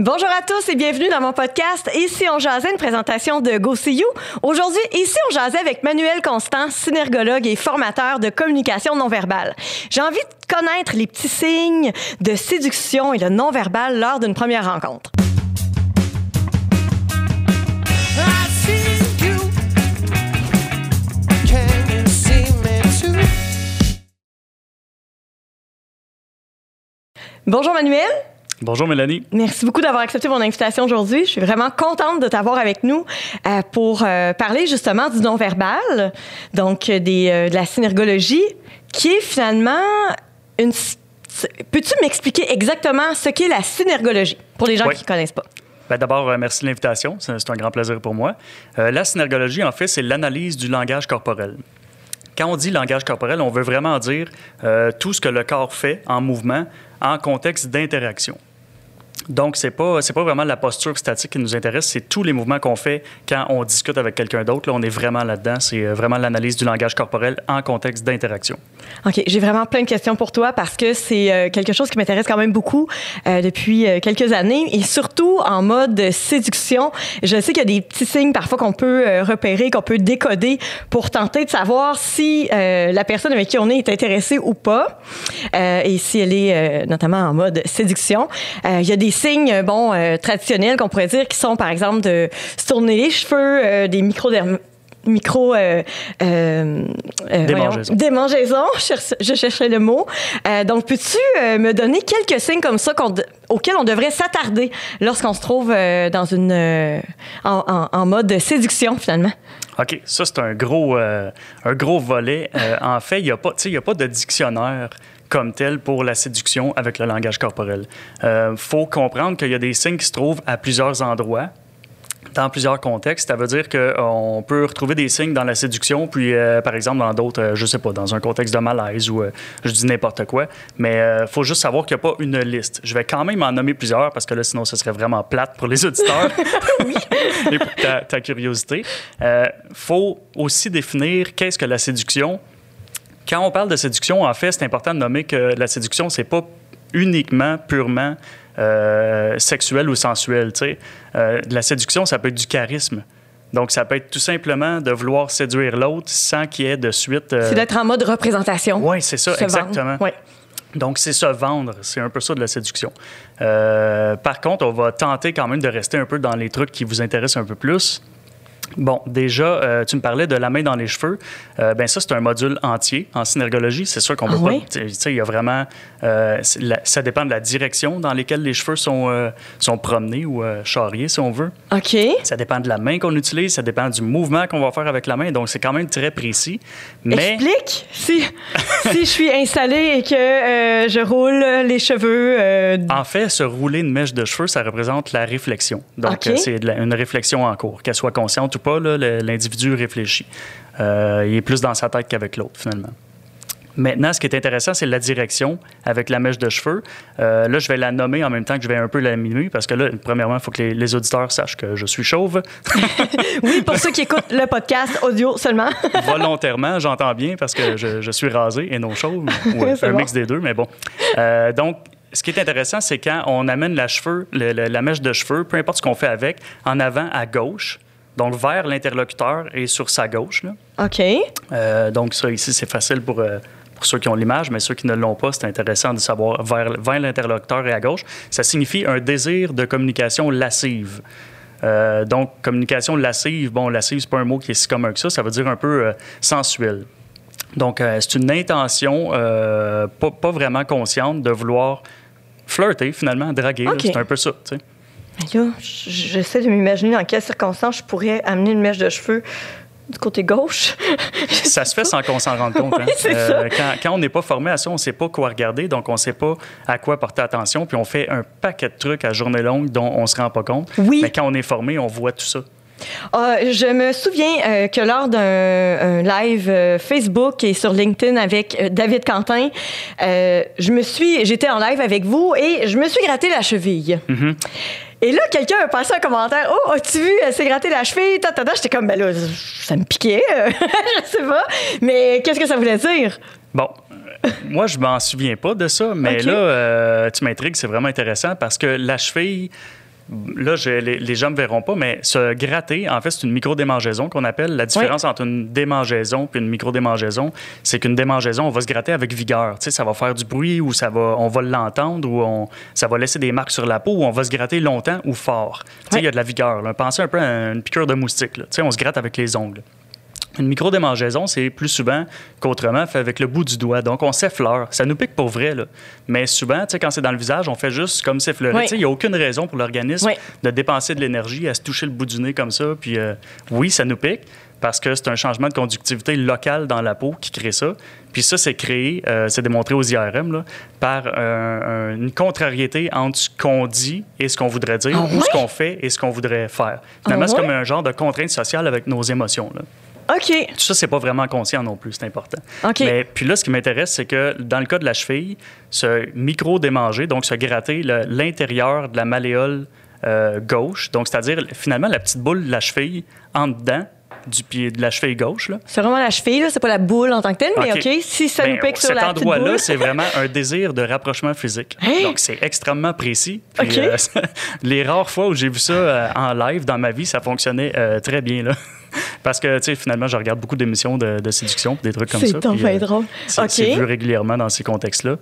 Bonjour à tous et bienvenue dans mon podcast Ici on jasait, une présentation de Go You. Aujourd'hui, ici on jasait avec Manuel Constant, synergologue et formateur de communication non verbale. J'ai envie de connaître les petits signes de séduction et le non verbal lors d'une première rencontre. Bonjour Manuel. Bonjour Mélanie. Merci beaucoup d'avoir accepté mon invitation aujourd'hui. Je suis vraiment contente de t'avoir avec nous euh, pour euh, parler justement du non-verbal, donc euh, des, de la synergologie, qui est finalement une... Peux-tu m'expliquer exactement ce qu'est la synergologie pour les gens Oui. qui ne connaissent pas? Ben, D'abord, merci de l'invitation. C'est c'est un grand plaisir pour moi. Euh, la synergologie, en fait, c'est l'analyse du langage corporel. Quand on dit langage corporel, on veut vraiment dire euh, tout ce que le corps fait en mouvement en contexte d'interaction. Donc, ce n'est pas, pas vraiment la posture statique qui nous intéresse, c'est tous les mouvements qu'on fait quand on discute avec quelqu'un d'autre. Là, on est vraiment là-dedans. C'est euh, vraiment l'analyse du langage corporel en contexte d'interaction. OK, j'ai vraiment plein de questions pour toi parce que c'est euh, quelque chose qui m'intéresse quand même beaucoup euh, depuis quelques années et surtout en mode séduction. Je sais qu'il y a des petits signes parfois qu'on peut repérer, qu'on peut décoder pour tenter de savoir si la personne avec qui on est est intéressée ou pas et si elle est notamment en mode séduction. Il y a des signes, euh, bon, euh, traditionnels qu'on pourrait dire qui sont par exemple de se tourner les cheveux, euh, des microderm micro euh, euh, euh, voyons, démangeaisons, je cherche- je cherchais le mot. Donc, peux-tu me donner quelques signes comme ça qu'on auxquels on devrait s'attarder lorsqu'on se trouve dans une en, en- en mode séduction finalement? OK, ça, c'est un gros, un gros volet. En fait, il n'y a, pas- y a pas de dictionnaire comme tel pour la séduction avec le langage corporel. Il faut comprendre qu'il y a des signes qui se trouvent à plusieurs endroits dans plusieurs contextes. Ça veut dire qu'on peut retrouver des signes dans la séduction, puis euh, par exemple dans d'autres, euh, je sais pas, dans un contexte de malaise ou euh, je dis n'importe quoi. Mais il faut juste savoir qu'il n'y a pas une liste. Je vais quand même en nommer plusieurs parce que là, sinon, ce serait vraiment plate pour les auditeurs et pour ta, ta curiosité. Il faut aussi définir qu'est-ce que la séduction. Quand on parle de séduction, en fait, c'est important de nommer que la séduction, c'est pas uniquement, purement euh, sexuel ou sensuel. Euh, la séduction, ça peut être du charisme. Donc, ça peut être tout simplement de vouloir séduire l'autre sans qu'il y ait de suite. euh, C'est d'être en mode représentation. Oui, c'est ça, Se exactement. vendre. Ouais. Donc, c'est se vendre. C'est un peu ça de la séduction. Euh, par contre, on va tenter quand même de rester un peu dans les trucs qui vous intéressent un peu plus. Bon, déjà, euh, tu me parlais de la main dans les cheveux. Euh, ben ça, c'est un module entier en synergologie. C'est sûr qu'on Ah peut oui? pas. Tu sais, il y a vraiment. euh, la- ça dépend de la direction dans laquelle les cheveux sont, euh, sont promenés ou charriés, si on veut. OK. Ça dépend de la main qu'on utilise, ça dépend du mouvement qu'on va faire avec la main. Donc, c'est quand même très précis. Mais. Explique si, si je suis installée et que je roule les cheveux. En fait, se rouler une mèche de cheveux, ça représente la réflexion. Donc, c'est une réflexion en cours. Qu'elle soit consciente ou pas, l'individu réfléchit. Euh, il est plus dans sa tête qu'avec l'autre, finalement. Maintenant, ce qui est intéressant, c'est la direction avec la mèche de cheveux. Euh, là, je vais la nommer en même temps que je vais un peu la minuer parce que là, premièrement, il faut que les, les auditeurs sachent que je suis chauve. Oui, pour ceux qui écoutent le podcast audio seulement. Volontairement, j'entends bien parce que je, je suis rasé et non chauve. ou C'est un bon. mix des deux, mais bon. Euh, donc, ce qui est intéressant, c'est quand on amène la, cheveux, le- le- la mèche de cheveux, peu importe ce qu'on fait avec, en avant à gauche, donc vers l'interlocuteur et sur sa gauche. là. OK. Euh, donc, ça, ici, c'est facile pour, euh, pour ceux qui ont l'image, mais ceux qui ne l'ont pas, c'est intéressant de savoir vers, vers l'interlocuteur et à gauche. Ça signifie un désir de communication lascive. Euh, donc, communication lascive, bon, lascive, c'est pas un mot qui est si commun que ça, ça veut dire un peu sensuel. Donc, c'est une intention pas, pas vraiment consciente de vouloir flirter, finalement, draguer. C'est un peu ça, tu sais. J'essaie de m'imaginer dans quelles circonstances je pourrais amener une mèche de cheveux du côté gauche. Ça se fait sans qu'on s'en rende compte. hein. Oui, c'est ça. quand, quand on n'est pas formé à ça, on ne sait pas quoi regarder, donc on ne sait pas à quoi porter attention, puis on fait un paquet de trucs à journée longue dont on ne se rend pas compte. Oui. Mais quand on est formé, on voit tout ça. Ah, je me souviens euh, que lors d'un un live euh, Facebook et sur LinkedIn avec euh, David Quentin, euh, je me suis, j'étais en live avec vous et je me suis gratté la cheville. Et là, quelqu'un a passé un commentaire. Oh, as-tu vu, elle s'est grattée la cheville? Ta, ta, ta. J'étais comme, ben là, ça me piquait. euh, je sais pas. Mais qu'est-ce que ça voulait dire? Bon, euh, moi, je m'en souviens pas de ça, mais là, euh, tu m'intrigues, c'est vraiment intéressant parce que la cheville, là, je- les, les gens ne me verront pas, mais se gratter, en fait, c'est une micro-démangeaison qu'on appelle. La différence entre une démangeaison et une micro-démangeaison, c'est qu'une démangeaison, on va se gratter avec vigueur. Tu sais, ça va faire du bruit ou ça va, on va l'entendre ou on, ça va laisser des marques sur la peau ou on va se gratter longtemps ou fort. Tu sais, il y a de la vigueur. là. Pensez un peu à une piqûre de moustique. là. Tu sais, on se gratte avec les ongles. Une micro-démangeaison, c'est plus souvent qu'autrement fait avec le bout du doigt. Donc, on s'effleure. Ça nous pique pour vrai, là. Mais souvent, tu sais, quand c'est dans le visage, on fait juste comme s'effleurer. Oui. Il n'y a aucune raison pour l'organisme Oui. de dépenser de l'énergie à se toucher le bout du nez comme ça. Puis, euh, oui, ça nous pique parce que c'est un changement de conductivité locale dans la peau qui crée ça. Puis ça, c'est créé, euh, c'est démontré aux IRM, là, par euh, un- une contrariété entre ce qu'on dit et ce qu'on voudrait dire, Ah ou ce qu'on fait et ce qu'on voudrait faire. Finalement, Ah c'est comme un genre de contrainte sociale avec nos émotions. Là. OK. Tout ça, c'est pas vraiment conscient non plus, c'est important. OK. Mais puis là, ce qui m'intéresse, c'est que dans le cas de la cheville, se micro-démanger, donc se gratter l'intérieur de la malléole euh, gauche, donc c'est-à-dire finalement la petite boule de la cheville en dedans du pied de la cheville gauche. C'est vraiment la cheville, c'est pas la boule en tant que telle, mais OK, si ça Ben, nous pique sur cet la petite endroit-là, c'est vraiment un désir de rapprochement physique. Hein? Donc, c'est extrêmement précis. Puis, euh, les rares fois où j'ai vu ça euh, en live dans ma vie, ça fonctionnait euh, très bien. Là. Parce que, tu sais, finalement, je regarde beaucoup d'émissions de, de séduction, des trucs comme ça. C'est euh, bien drôle. C'est OK. c'est vu régulièrement dans ces contextes-là.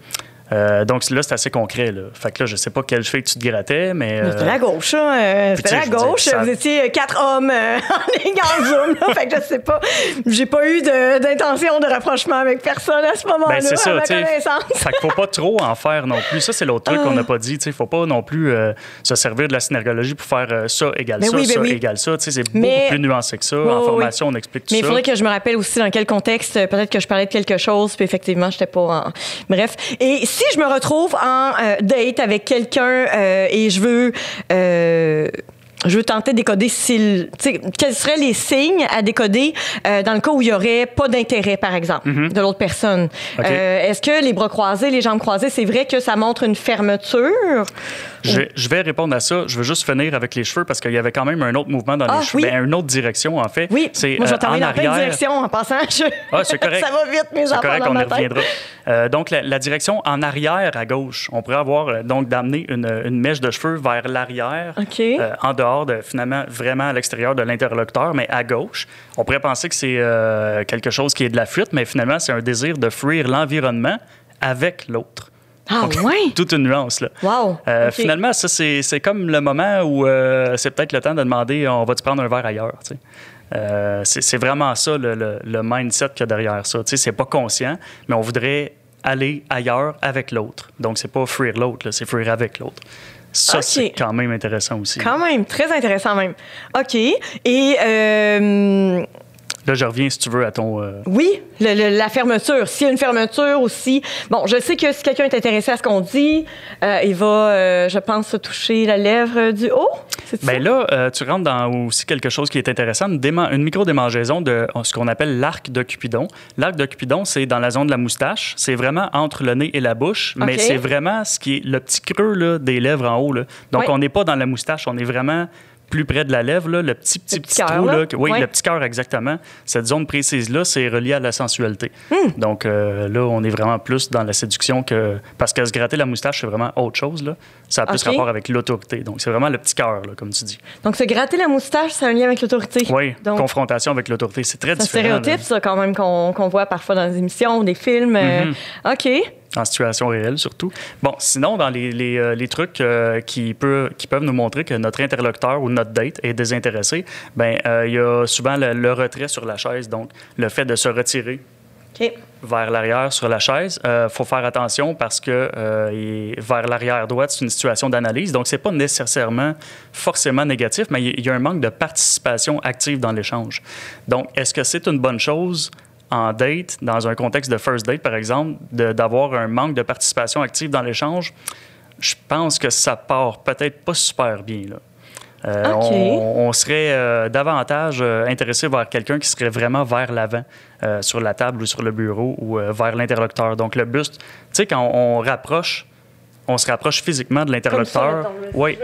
Euh, donc là, c'est assez concret. Là. Fait que là, je sais pas quelle cheville tu te grattais, mais... Mais C'était euh, la gauche, hein, euh, C'était tu la dire, gauche. ça- Vous étiez quatre hommes euh, en ligne en zoom. Là, fait que je sais pas. J'ai pas eu d'intention de, rapprochement avec personne à ce moment-là, Ben, c'est ça, tu. Fait qu'il faut pas trop en faire non plus. Ça, c'est l'autre truc Ah. qu'on n'a pas dit. Il faut pas non plus se servir de la synergologie pour faire ça égale Ben ça, oui, ben ça oui. égale ça. Tu sais, C'est beaucoup Mais- plus nuancé que ça. En oui, formation, on explique tout Mais il ça. faudrait que je me rappelle aussi dans quel contexte, peut-être que je parlais de quelque chose, puis effectivement, j'étais pas en... Bref. Et si je me retrouve en euh, date avec quelqu'un euh, et je veux... euh, je veux tenter de décoder s'il, quels seraient les signes à décoder euh, dans le cas où il y aurait pas d'intérêt, par exemple, de l'autre personne. Euh, est-ce que les bras croisés, les jambes croisées, c'est vrai que ça montre une fermeture? Je, vais- je vais répondre à ça. Je veux juste finir avec les cheveux parce qu'il y avait quand même un autre mouvement dans Ah, les cheveux. oui. Ben, une autre direction, en fait. Oui, C'est moi je vais euh, en dans arrière. directions en passant. Je- Ah, c'est correct. ça va vite, mes C'est correct, on y reviendra. Euh, donc, la, la direction en arrière à gauche, on pourrait avoir euh, donc d'amener une, une mèche de cheveux vers l'arrière, en dehors de finalement vraiment à l'extérieur de l'interlocuteur, mais à gauche. On pourrait penser que c'est quelque chose qui est de la fuite, mais finalement, c'est un désir de fuir l'environnement avec l'autre. Ah, Donc, ouais? Toute une nuance, là. Wow. Euh. Finalement, ça, c'est comme le moment où euh, c'est peut-être le temps de demander on va-tu prendre un verre ailleurs? tu sais? Euh, c'est vraiment ça le, le- le mindset qu'il y a derrière ça. Tu sais, C'est pas conscient, mais on voudrait aller ailleurs avec l'autre. Donc, c'est pas fuir l'autre, c'est fuir avec l'autre. Ça, c'est quand même intéressant aussi. Quand même, très intéressant même. OK. Et Là, je reviens, si tu veux, à ton... euh, oui, le- le- la fermeture. S'il y a une fermeture aussi. Bon, je sais que si quelqu'un est intéressé à ce qu'on dit, euh, il va, euh, je pense, se toucher la lèvre du haut. Ben là, tu rentres dans aussi quelque chose qui est intéressant, une, déma- une micro-démangeaison de ce qu'on appelle l'arc de Cupidon. L'arc de Cupidon, c'est dans la zone de la moustache. C'est vraiment entre le nez et la bouche, mais c'est vraiment ce qui est le petit creux là, des lèvres en haut. là. Donc, Oui. on n'est pas dans la moustache, on est vraiment plus près de la lèvre, là, le petit, petit, Le petit trou. là. Là, que- oui, le petit cœur, exactement. Cette zone précise-là, c'est relié à la sensualité. Hmm. Donc, euh, là, on est vraiment plus dans la séduction que... Parce que se gratter la moustache, c'est vraiment autre chose. Là. Ça a plus OK. rapport avec l'autorité. Donc, c'est vraiment le petit cœur, comme tu dis. Donc, se gratter la moustache, c'est un lien avec l'autorité. Oui, Donc, confrontation avec l'autorité. C'est très c'est un différent. stéréotype, là, ça, quand même, qu'on voit parfois dans des émissions, des films. euh, Mm-hmm. OK. En situation réelle, surtout. Bon, sinon, dans les, les, euh, les trucs euh, qui, peut, qui peuvent nous montrer que notre interlocuteur ou notre date est désintéressé, ben euh, il y a souvent le, le retrait sur la chaise, donc le fait de se retirer vers l'arrière sur la chaise. Il faut faire attention parce que il- vers l'arrière droite, c'est une situation d'analyse. Donc, c'est pas nécessairement forcément négatif, mais il y a un manque de participation active dans l'échange. Donc, est-ce que c'est une bonne chose? En date, dans un contexte de first date, par exemple, de- d'avoir un manque de participation active dans l'échange? Je pense que ça part peut-être pas super bien, là. Euh, on, on serait euh, davantage euh, intéressé vers quelqu'un qui serait vraiment vers l'avant, euh, sur la table ou sur le bureau ou euh, vers l'interlocuteur. Donc, le buste, tu sais, quand on, on rapproche, on se rapproche physiquement de l'interlocuteur. Oui.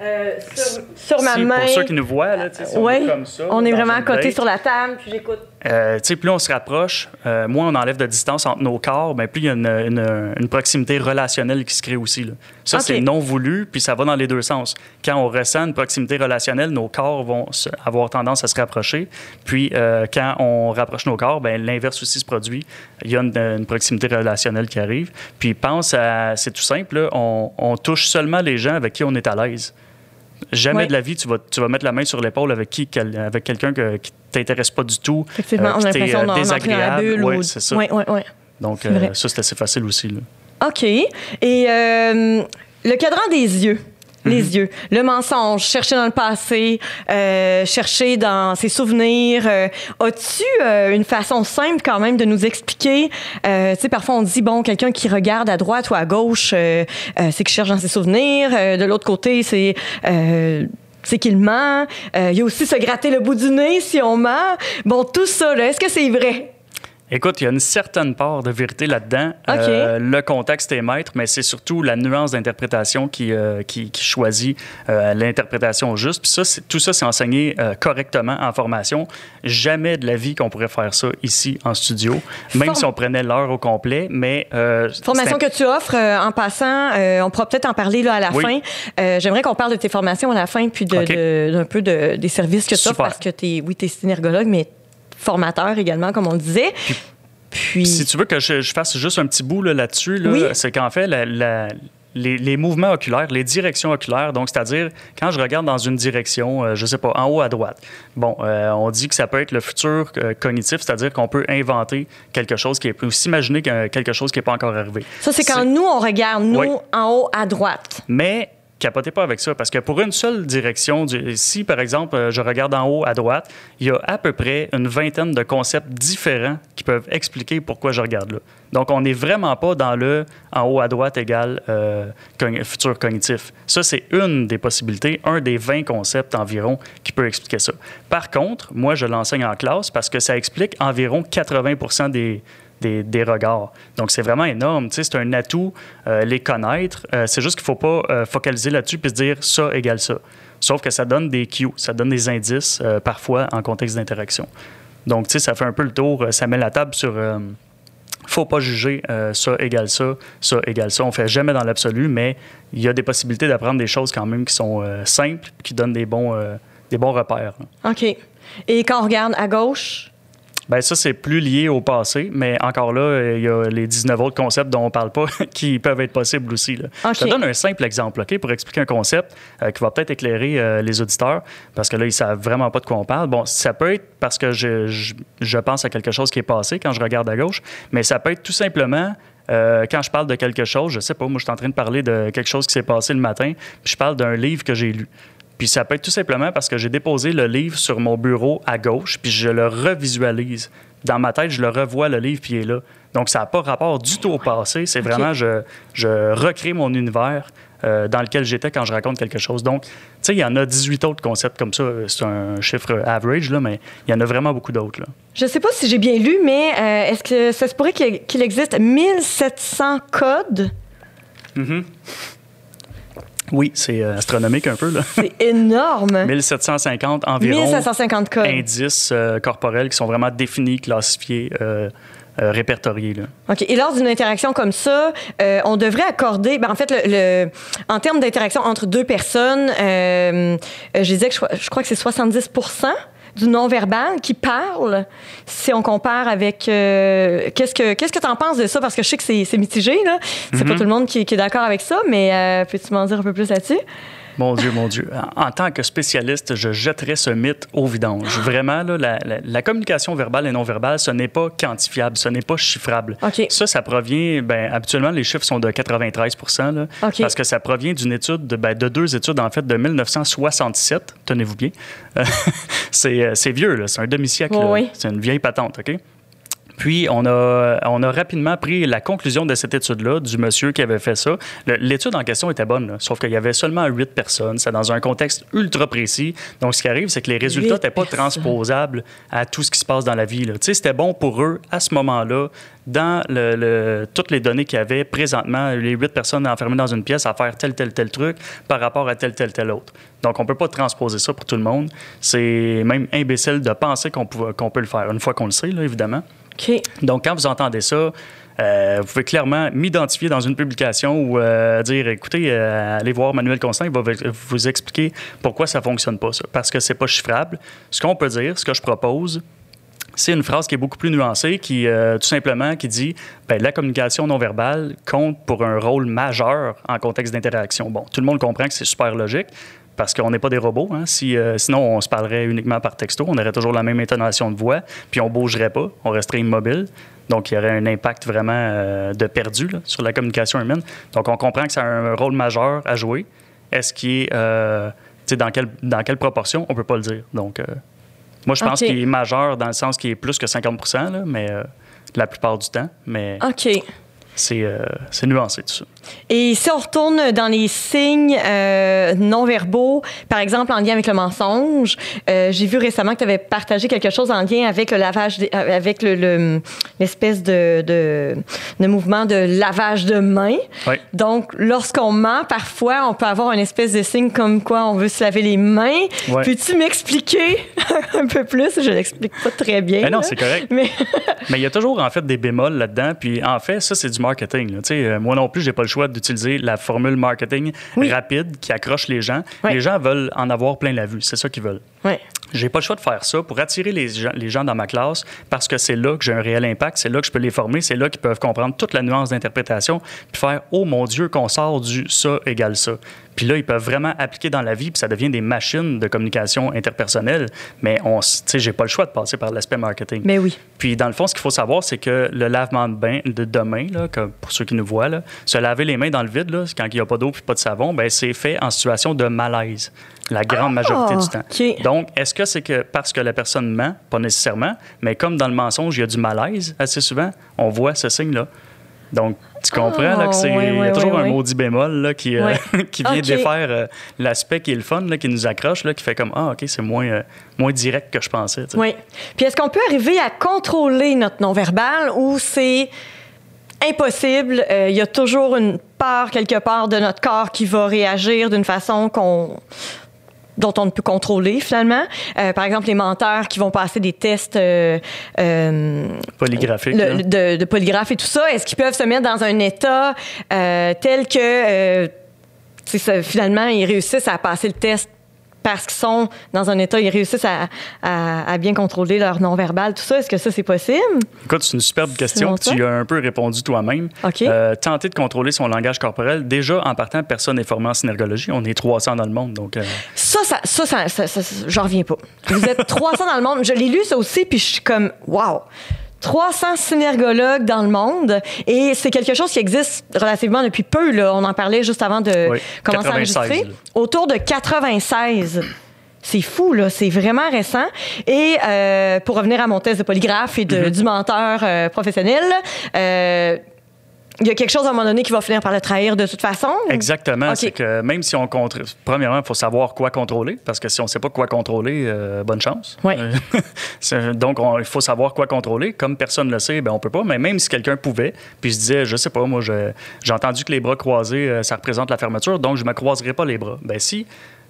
Euh, sur, sur ma Si, main. Pour ceux qui nous voient, là, on est comme ça. on est dans vraiment à côté date, sur la table, puis j'écoute. Euh, plus on se rapproche, euh, moins on enlève de distance entre nos corps, ben, plus il y a une, une- une proximité relationnelle qui se crée aussi. là. Ça, c'est non voulu, puis ça va dans les deux sens. Quand on ressent une proximité relationnelle, nos corps vont se- avoir tendance à se rapprocher. Puis euh, quand on rapproche nos corps, ben, l'inverse aussi se produit. Il y a une, une proximité relationnelle qui arrive. Puis pense à, c'est tout simple, là, on, on touche seulement les gens avec qui on est à l'aise. Jamais de la vie, tu vas, tu vas mettre la main sur l'épaule avec qui, avec quelqu'un que- qui t'intéresse pas du tout, Effectivement, euh, on a l'impression euh, d'en d'entrer dans la désagréable. bulle. Ouais, ou... c'est ça. Ouais, ouais, ouais. Donc euh, ça, c'est assez facile aussi. là. OK. Et le cadran des yeux. Les yeux. Le mensonge, chercher dans le passé, euh, chercher dans ses souvenirs. Euh, As-tu euh, une façon simple quand même de nous expliquer? Euh, tu sais, parfois on dit, bon, quelqu'un qui regarde à droite ou à gauche, euh, euh, c'est qu'il cherche dans ses souvenirs. De l'autre côté, c'est... c'est qu'il ment. Il y a aussi se gratter le bout du nez si on ment. Bon, tout ça, est-ce que c'est vrai? Écoute, il y a une certaine part de vérité là-dedans. Euh, le contexte est maître, mais c'est surtout la nuance d'interprétation qui, euh, qui, qui choisit euh, l'interprétation juste. Puis ça, tout ça, c'est enseigné correctement en formation. Jamais de la vie qu'on pourrait faire ça ici en studio, même Form- si on prenait l'heure au complet. Mais Formation que tu offres en passant, on pourra peut-être en parler là, à la Oui. fin. J'aimerais qu'on parle de tes formations à la fin, puis d'un peu de- des services que tu offres, parce que tu es, oui, tu es synergologue, mais formateur également, comme on le disait. Puis, Si tu veux que je, je fasse juste un petit bout là, là-dessus, là, Oui. c'est qu'en fait, la- la- les, les mouvements oculaires, les directions oculaires, donc c'est-à-dire quand je regarde dans une direction, euh, je sais pas, en haut à droite, bon, euh, on dit que ça peut être le futur euh, cognitif, c'est-à-dire qu'on peut inventer quelque chose qui est ou s'imaginer que- quelque chose qui n'est pas encore arrivé. ça, c'est quand nous, on regarde, nous, Oui. en haut à droite. Mais capotez pas avec ça, parce que pour une seule direction, si par exemple euh, je regarde en haut à droite, il y a à peu près une vingtaine de concepts différents qui peuvent expliquer pourquoi je regarde là. Donc on n'est vraiment pas dans le en haut à droite égale euh, futur cognitif. Ça, c'est une des possibilités, un des 20 concepts environ qui peut expliquer ça. Par contre, moi, je l'enseigne en classe parce que ça explique environ 80% des, des, regards. Donc, c'est vraiment énorme. C'est un atout, euh, les connaître. Euh, c'est juste qu'il ne faut pas euh, focaliser là-dessus puis se dire ça égale ça. Sauf que ça donne des cues, ça donne des indices, parfois, en contexte d'interaction. Donc, ça fait un peu le tour. Ça met la table sur... euh, faut pas juger ça égale ça, ça égale ça. On fait jamais dans l'absolu, mais il y a des possibilités d'apprendre des choses quand même qui sont euh, simples, qui donnent des bons, des bons repères. OK. Et quand on regarde à gauche, Ben ça, c'est plus lié au passé, mais encore là, il y a les 19 autres concepts dont on parle pas qui peuvent être possibles aussi. là. OK. Je te donne un simple exemple OK, pour expliquer un concept euh, qui va peut-être éclairer euh, les auditeurs, parce que là, ils savent vraiment pas de quoi on parle. Bon, ça peut être parce que je, je, je pense à quelque chose qui est passé quand je regarde à gauche, mais ça peut être tout simplement... euh, quand je parle de quelque chose, je sais pas, moi je suis en train de parler de quelque chose qui s'est passé le matin, puis je parle d'un livre que j'ai lu. Puis ça peut être tout simplement parce que j'ai déposé le livre sur mon bureau à gauche, puis je le revisualise. Dans ma tête, je le revois, le livre, puis il est là. Donc, ça n'a pas rapport du tout au passé. C'est vraiment, je, je recrée mon univers euh, dans lequel j'étais quand je raconte quelque chose. Donc, tu sais, il y en a 18 autres concepts comme ça. C'est un chiffre average, là, mais il y en a vraiment beaucoup d'autres. là. je sais pas si j'ai bien lu, mais euh, est-ce que ça se pourrait qu'il qu'il existe 1700 codes? Oui, c'est euh, astronomique un peu, là. C'est énorme. 1750 environ 1750 codes. indices euh, corporels qui sont vraiment définis, classifiés, euh, euh, répertoriés. Là. OK. Et lors d'une interaction comme ça, euh, on devrait accorder, ben, en fait, le, le- en termes d'interaction entre deux personnes, euh, je disais que je crois que c'est 70 du non-verbal qui parle, si on compare avec... euh, qu'est-ce que qu'est-ce que tu en penses de ça? Parce que je sais que c'est mitigé, là. C'est pas tout le monde qui, qui est d'accord avec ça, mais euh, peux-tu m'en dire un peu plus là-dessus? Mon Dieu, mon Dieu. En en tant que spécialiste, je jetterais ce mythe au vidange. Vraiment, là, la, la- la communication verbale et non verbale, ce n'est pas quantifiable, ce n'est pas chiffrable. Ça, ça provient, ben, habituellement, les chiffres sont de 93 là, OK. parce que ça provient d'une étude, de, ben, de deux études, en fait, de 1967, tenez-vous bien. Euh, c'est vieux, c'est un demi-siècle, oui. c'est une vieille patente, OK? Puis, on a, on a rapidement pris la conclusion de cette étude-là, du monsieur qui avait fait ça. L'étude en question était bonne, là, sauf qu'il y avait seulement huit personnes. C'est dans un contexte ultra précis. Donc, ce qui arrive, c'est que les résultats n'étaient pas transposables à tout ce qui se passe dans la vie. Tu sais, c'était bon pour eux, à ce moment-là, dans le, le- toutes les données qu'il y avait présentement, les huit personnes enfermées dans une pièce à faire tel, tel, tel truc par rapport à tel, tel, tel autre. Donc, on ne peut pas transposer ça pour tout le monde. C'est même imbécile de penser qu'on peut, le faire, une fois qu'on le sait, là, évidemment. OK. Donc, quand vous entendez ça, euh, vous pouvez clairement m'identifier dans une publication ou euh, dire, écoutez, euh, allez voir Manuel Constant, il va vous- expliquer pourquoi ça fonctionne pas, ça. Parce que c'est pas chiffrable. Ce qu'on peut dire, ce que je propose, c'est une phrase qui est beaucoup plus nuancée, qui tout simplement qui dit ben, la communication non verbale compte pour un rôle majeur en contexte d'interaction. Bon, tout le monde comprend que c'est super logique parce qu'on n'est pas des robots. hein. Si, euh, sinon, on se parlerait uniquement par texto, on aurait toujours la même intonation de voix, puis on bougerait pas, on resterait immobile. Donc, il y aurait un impact vraiment euh, de perdu là, sur la communication humaine. Donc, on comprend que ça a un rôle majeur à jouer. Est-ce qu'il est, euh, dans quelle, dans quelle proportion, on peut pas le dire. Donc, euh, moi, je pense qu'il est majeur dans le sens qu'il est plus que 50 là, mais la plupart du temps. Mais OK. c'est c'est nuancé, tout ça. Et si on retourne dans les signes euh, non verbaux, par exemple en lien avec le mensonge, euh, j'ai vu récemment que tu avais partagé quelque chose en lien avec le lavage, des- euh, avec le- le- l'espèce de, de, de mouvement de lavage de main. Oui. Donc, lorsqu'on ment, parfois, on peut avoir une espèce de signe comme quoi on veut se laver les mains. Ouais. Peux-tu m'expliquer un peu plus? Je l'explique pas très bien. Ben non, c'est correct. Mais Mais il y a toujours, en fait, des bémols là-dedans. Puis, en fait, ça, c'est du marketing. là. Moi non plus, j'ai pas le choix d'utiliser la formule marketing Oui. rapide qui accroche les gens. Les gens veulent en avoir plein la vue. C'est ça qu'ils veulent. ouais. J'ai pas le choix de faire ça pour attirer les gens, les gens dans ma classe parce que c'est là que j'ai un réel impact, c'est là que je peux les former, c'est là qu'ils peuvent comprendre toute la nuance d'interprétation puis faire oh mon dieu qu'on sort du ça égale ça. Puis là ils peuvent vraiment appliquer dans la vie puis ça devient des machines de communication interpersonnelle, mais on s- tu sais j'ai pas le choix de passer par l'aspect marketing. Mais oui. Puis dans le fond, ce qu'il faut savoir, c'est que le lavement de bain de, de main, là, comme pour ceux qui nous voient, là, se laver les mains dans le vide, là, quand il n'y a pas d'eau puis pas de savon, ben, c'est fait en situation de malaise, la grande majorité du temps. Ah, OK. Donc, est-ce que c'est que parce que la personne ment? Pas nécessairement, mais comme dans le mensonge, il y a du malaise assez souvent, on voit ce signe-là. Donc, tu comprends là, que c'est, Ah, il y a toujours ouais, un maudit bémol là, qui, euh, qui vient OK. défaire euh, l'aspect qui est le fun, là, qui nous accroche, là, qui fait comme Ah, OK, c'est moins, euh, moins direct que je pensais. Oui. Puis est-ce qu'on peut arriver à contrôler notre non-verbal ou c'est impossible? Il y a toujours une part, quelque part, de notre corps qui va réagir d'une façon qu'on dont on ne peut contrôler finalement. Euh, par exemple, les menteurs qui vont passer des tests euh, euh, Polygraphique. le- là. de, de polygraphe et tout ça, est-ce qu'ils peuvent se mettre dans un état euh, tel que ça, finalement ils réussissent à passer le test parce qu'ils sont dans un état, ils réussissent à, à- à bien contrôler leur non-verbal, tout ça. Est-ce que ça, c'est possible? Écoute, c'est une superbe question. Tu as un peu répondu toi-même. OK. Euh, tenter de contrôler son langage corporel. Déjà, en partant, personne n'est formé en synergologie. On est 300 dans le monde. Donc, euh, Ça, ça, ça, ça, ça- ça- ça- j'en reviens pas. Vous êtes 300 dans le monde. Je l'ai lu, ça aussi, puis je suis comme, wow! 300 synergologues dans le monde et c'est quelque chose qui existe relativement depuis peu. Là. On en parlait juste avant de Oui, commencer à 96, enregistrer. là. Autour de 96. C'est fou, là. C'est vraiment récent. Et euh, pour revenir à mon test de polygraphe et de, Mm-hmm. du menteur euh, professionnel, euh, il y a quelque chose à un moment donné qui va finir par le trahir de toute façon. exactement. C'est que même si on contrôle. Premièrement, il faut savoir quoi contrôler. Parce que si on ne sait pas quoi contrôler, euh, bonne chance. C'est- donc, on- il faut savoir quoi contrôler. Comme personne ne le sait, ben, on peut pas. Mais même si quelqu'un pouvait, puis je disais, je sais pas, moi, j'ai entendu que les bras croisés, euh, ça représente la fermeture, donc je ne me croiserai pas les bras. Ben si.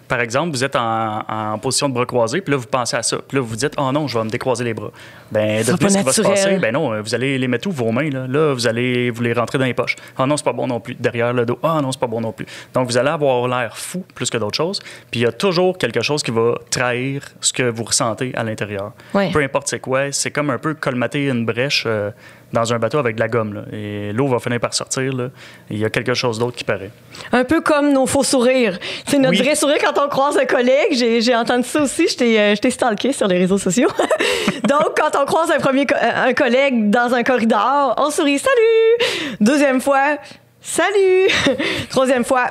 Par exemple, vous êtes en, en position de bras croisés, puis là, vous pensez à ça. Puis là, vous vous dites, oh non, je vais me décroiser les bras. Ben, Ça de sera plus, pas ce qui va se passer, ben non, euh, vous allez les mettre où, vos mains? Là, là vous allez vous les rentrer dans les poches. Ah non, c'est pas bon non plus. Derrière le dos. Ah non, c'est pas bon non plus. Donc, vous allez avoir l'air fou plus que d'autres choses. Puis, il y a toujours quelque chose qui va trahir ce que vous ressentez à l'intérieur. Ouais. Peu importe c'est quoi, c'est comme un peu colmater une brèche euh, dans un bateau avec de la gomme. là. Et l'eau va finir par sortir. il y a quelque chose d'autre qui paraît. Un peu comme nos faux sourires. C'est notre Oui. vrai sourire quand on croise un collègue. J'ai, entendu ça aussi. Je t'ai, euh, je t'ai stalké sur les réseaux sociaux. Donc, quand on croise un, premier co- euh, un collègue dans un corridor, on sourit. Salut! Deuxième fois, salut! Troisième fois,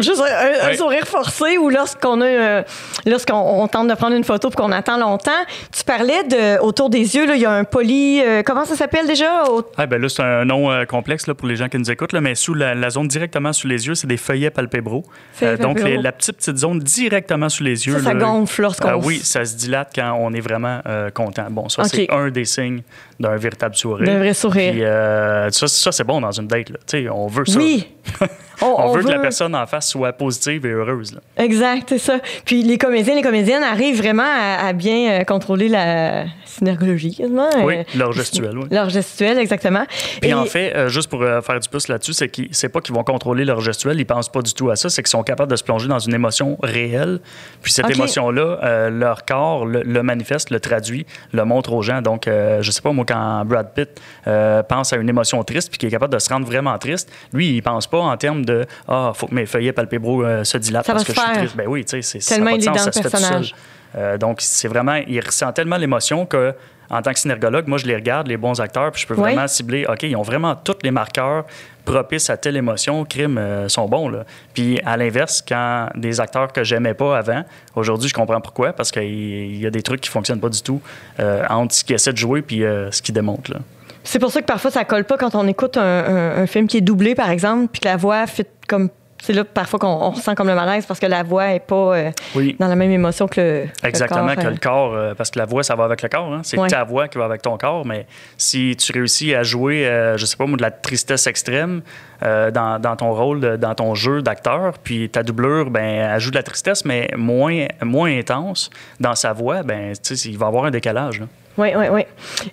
Juste un, sourire forcé ou lorsqu'on a euh, lorsqu'on on tente de prendre une photo puis qu'on attend longtemps. Tu parlais de autour des yeux, il y a un poly. euh, comment ça s'appelle déjà? Ah, ben là, c'est un nom euh, complexe là, pour les gens qui nous écoutent, là, mais sous la, la zone directement sous les yeux, c'est des feuillets palpébraux. Feuillets donc, les- la petite, petite zone directement sous les yeux. Ça, ça là, gonfle lorsqu'on Ah oui, ça se dilate quand on est vraiment euh, content. Bon, ça, c'est un des signes d'un véritable sourire. D'un vrai sourire. Puis, euh, ça, ça, c'est bon dans une date. Là. On veut ça. Oui. On, veut, que la personne en face soit positive et heureuse. là. Exact, c'est ça. Puis les comédiens, les comédiennes arrivent vraiment à, à bien euh, contrôler la synergologie, quasiment. Oui, euh, leur gestuelle, oui. Leur gestuelle, exactement. Puis Et- en fait, euh, juste pour faire du pouce là-dessus, c'est qu'ils c'est pas qu'ils vont contrôler leur gestuelle, ils pensent pas du tout à ça, c'est qu'ils sont capables de se plonger dans une émotion réelle. Puis cette émotion-là, euh, leur corps le, le manifeste, le traduit, le montre aux gens. Donc, euh, je sais pas, moi, quand Brad Pitt euh, pense à une émotion triste puis qu'il est capable de se rendre vraiment triste, lui, il pense pas en termes de « Ah, faut que mes feuillets palpébros euh, se dilatent Ça va parce que se je suis triste. » Ben oui, tu sais, c'est- ça Tellement de il est dans ça le personnage. Euh, donc, c'est vraiment, il ressent tellement l'émotion que, en tant que synergologue, moi, je les regarde, les bons acteurs, puis je peux Oui. vraiment cibler, OK, ils ont vraiment tous les marqueurs propices à telle émotion, crime, euh, sont bons. Là. Puis, à l'inverse, quand des acteurs que j'aimais pas avant, aujourd'hui, je comprends pourquoi, parce qu'il y a des trucs qui fonctionnent pas du tout euh, entre ce qu'ils essaient de jouer puis ce qu'ils démontrent. Là. C'est pour ça que parfois ça colle pas quand on écoute un, un- un film qui est doublé, par exemple, puis que la voix fait comme. C'est là parfois qu'on on ressent comme le malaise parce que la voix est pas euh, Oui. dans la même émotion que le. le Exactement, corps, que euh. le corps, euh, parce que la voix, ça va avec le corps. hein. C'est Ouais. ta voix qui va avec ton corps, mais si tu réussis à jouer, euh, je sais pas moi, de la tristesse extrême euh, dans, dans ton rôle, dans ton jeu d'acteur, puis ta doublure, ben, elle joue de la tristesse, mais moins, moins intense dans sa voix, ben, il va y avoir un décalage. là. Oui, oui, oui.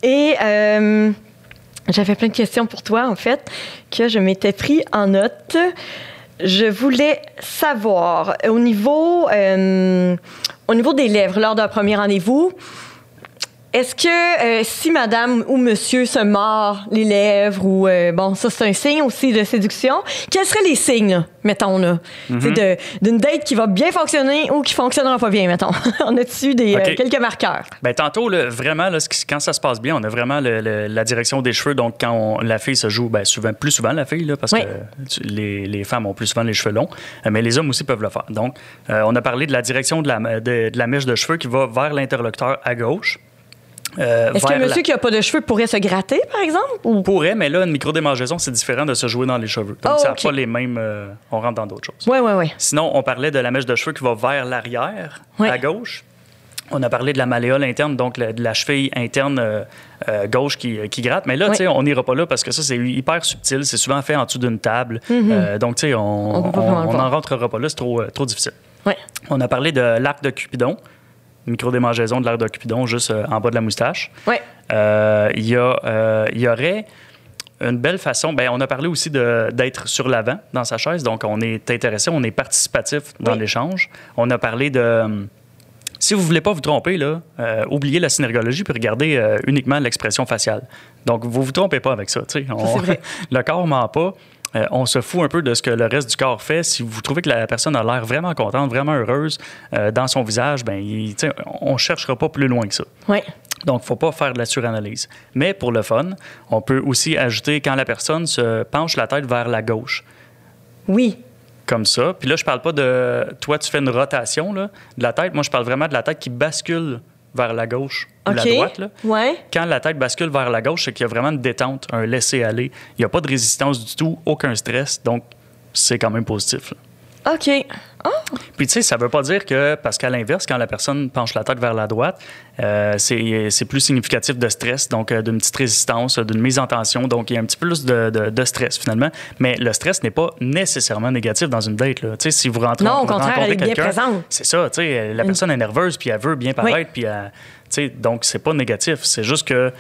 Et euh, j'avais plein de questions pour toi, en fait, que je m'étais pris en note. Je voulais savoir, au niveau, euh, au niveau des lèvres, lors d'un premier rendez-vous, est-ce que euh, si madame ou monsieur se mord les lèvres ou euh, bon ça c'est un signe aussi de séduction, quels seraient les signes mettons là? C'est de- d'une date qui va bien fonctionner ou qui fonctionnera pas bien mettons. on a dessus des euh, quelques marqueurs? Ben, tantôt, là, vraiment, là, quand ça se passe bien, on a vraiment le- le- la direction des cheveux. Donc, quand on- la fille se joue, ben, souvent, plus souvent la fille, là, parce Oui. que les, les femmes ont plus souvent les cheveux longs, mais les hommes aussi peuvent le faire. Donc, on a parlé de la direction de la, de, de la mèche de cheveux qui va vers l'interlocuteur à gauche. Euh, Est-ce que la- monsieur qui a pas de cheveux pourrait se gratter, par exemple? Ou... pourrait, mais là, une microdémangeaison, c'est différent de se jouer dans les cheveux. Donc, Oh, ça n'a pas les mêmes. euh, on rentre dans d'autres choses. Oui, oui, oui. Sinon, on parlait de la mèche de cheveux qui va vers l'arrière, Ouais. à gauche. On a parlé de la malléole interne, donc la- de la cheville interne euh, gauche qui, qui gratte. Mais là, Ouais. on n'ira pas là parce que ça, c'est hyper subtil. C'est souvent fait en dessous d'une table. Euh, donc, tu sais, on n'en rentrera pas là. C'est trop, trop difficile. Oui. On a parlé de l'arc de Cupidon, microdémangeaison de l'arc de Cupidon juste euh, en bas de la moustache. Oui. Euh, Il y, a, euh, y aurait une belle façon. Ben, on a parlé aussi d'être sur l'avant dans sa chaise, donc on est intéressé, on est participatif dans Oui. l'échange. On a parlé de. Si vous voulez pas vous tromper, là, euh, oubliez la synergologie puis regardez euh, uniquement l'expression faciale. Donc, vous vous trompez pas avec ça. On- vrai. le corps ment pas. Euh, on se fout un peu de ce que le reste du corps fait. Si vous trouvez que la personne a l'air vraiment contente, vraiment heureuse euh, dans son visage, ben, il- on ne cherchera pas plus loin que ça. Oui. Donc, il ne faut pas faire de la suranalyse. Mais pour le fun, on peut aussi ajouter quand la personne se penche la tête vers la gauche, Oui. comme ça. Puis là, je parle pas de toi, tu fais une rotation là, de la tête. Moi, je parle vraiment de la tête qui bascule vers la gauche ou OK. la droite. Là. Ouais. Quand la tête bascule vers la gauche, c'est qu'il y a vraiment une détente, un laisser-aller. Il n'y a pas de résistance du tout, aucun stress. Donc, c'est quand même positif. là. OK. Puis, tu sais, ça veut pas dire que, parce qu'à l'inverse, quand la personne penche la tête vers la droite, euh, c'est plus significatif de stress, donc euh, d'une petite résistance, d'une mise en tension. Donc, il y a un petit peu plus de, de- de stress, finalement. Mais le stress n'est pas nécessairement négatif dans une date. là. Tu sais, si vous rentrez Non, au contraire, elle est bien présente. C'est ça, tu sais, la personne est nerveuse, puis elle veut bien paraître, puis elle- tu sais, donc c'est pas négatif. C'est juste que